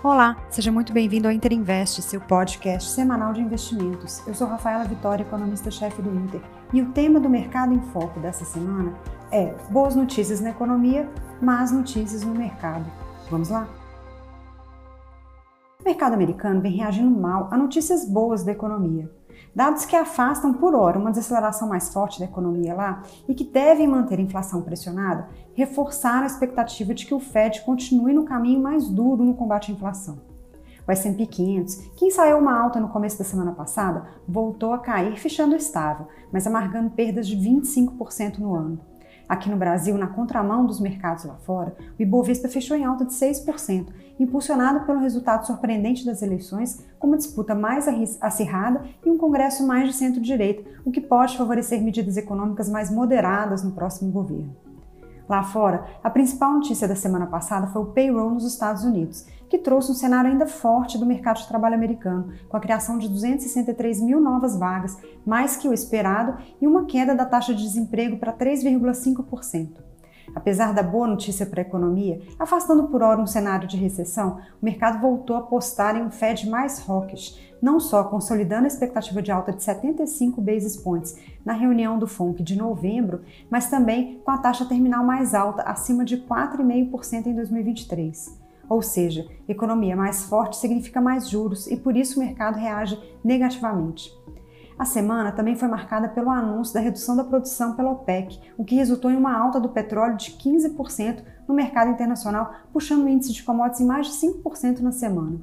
Olá, seja muito bem-vindo ao Inter Invest, seu podcast semanal de investimentos. Eu sou Rafaela Vitória, economista-chefe do Inter, e o tema do Mercado em Foco dessa semana é Boas notícias na economia, más notícias no mercado. Vamos lá? O mercado americano vem reagindo mal a notícias boas da economia. Dados que afastam por hora uma desaceleração mais forte da economia lá e que devem manter a inflação pressionada, reforçaram a expectativa de que o Fed continue no caminho mais duro no combate à inflação. O S&P 500, que ensaiou uma alta no começo da semana passada, voltou a cair, fechando estável, mas amargando perdas de 25% no ano. Aqui no Brasil, na contramão dos mercados lá fora, o Ibovespa fechou em alta de 6%, impulsionado pelo resultado surpreendente das eleições, com uma disputa mais acirrada e um Congresso mais de centro-direita, o que pode favorecer medidas econômicas mais moderadas no próximo governo. Lá fora, a principal notícia da semana passada foi o payroll nos Estados Unidos, que trouxe um cenário ainda forte do mercado de trabalho americano, com a criação de 263 mil novas vagas, mais que o esperado, e uma queda da taxa de desemprego para 3,5%. Apesar da boa notícia para a economia, afastando por hora um cenário de recessão, o mercado voltou a apostar em um Fed mais hawkish, não só consolidando a expectativa de alta de 75 basis points na reunião do FONC de novembro, mas também com a taxa terminal mais alta, acima de 4,5% em 2023. Ou seja, economia mais forte significa mais juros e por isso o mercado reage negativamente. A semana também foi marcada pelo anúncio da redução da produção pela OPEC, o que resultou em uma alta do petróleo de 15% no mercado internacional, puxando o índice de commodities em mais de 5% na semana.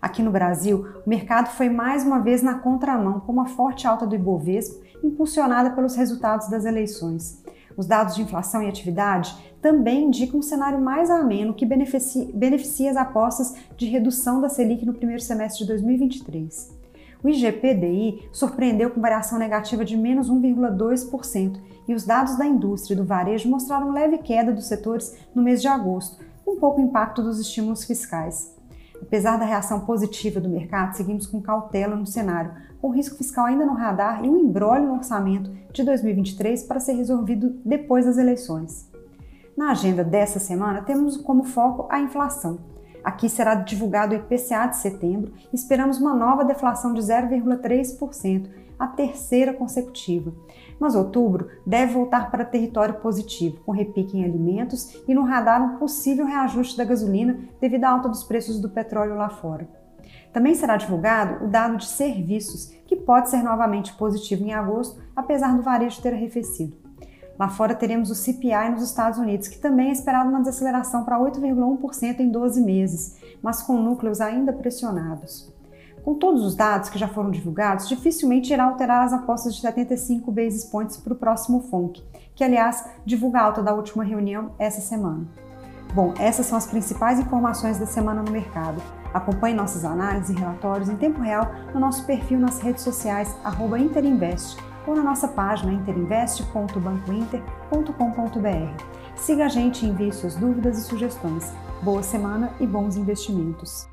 Aqui no Brasil, o mercado foi mais uma vez na contramão, com uma forte alta do Ibovespa, impulsionada pelos resultados das eleições. Os dados de inflação e atividade também indicam um cenário mais ameno que beneficia, beneficia as apostas de redução da Selic no primeiro semestre de 2023. O IGPDI surpreendeu com variação negativa de menos 1,2% e os dados da indústria e do varejo mostraram leve queda dos setores no mês de agosto, com pouco impacto dos estímulos fiscais. Apesar da reação positiva do mercado, seguimos com cautela no cenário, com risco fiscal ainda no radar e um embrólio no orçamento de 2023 para ser resolvido depois das eleições. Na agenda dessa semana, temos como foco a inflação. Aqui será divulgado o IPCA de setembro e esperamos uma nova deflação de 0,3%, a terceira consecutiva. Mas outubro deve voltar para território positivo, com repique em alimentos e no radar um possível reajuste da gasolina devido à alta dos preços do petróleo lá fora. Também será divulgado o dado de serviços, que pode ser novamente positivo em agosto, apesar do varejo ter arrefecido. Lá fora teremos o CPI nos Estados Unidos, que também é esperado uma desaceleração para 8,1% em 12 meses, mas com núcleos ainda pressionados. Com todos os dados que já foram divulgados, dificilmente irá alterar as apostas de 75 basis points para o próximo FONC, que aliás divulga a alta da última reunião essa semana. Bom, essas são as principais informações da semana no mercado. Acompanhe nossas análises e relatórios em tempo real no nosso perfil nas redes sociais @interinvest ou na nossa página interinvest.bancointer.com.br. Siga a gente e envie suas dúvidas e sugestões. Boa semana e bons investimentos!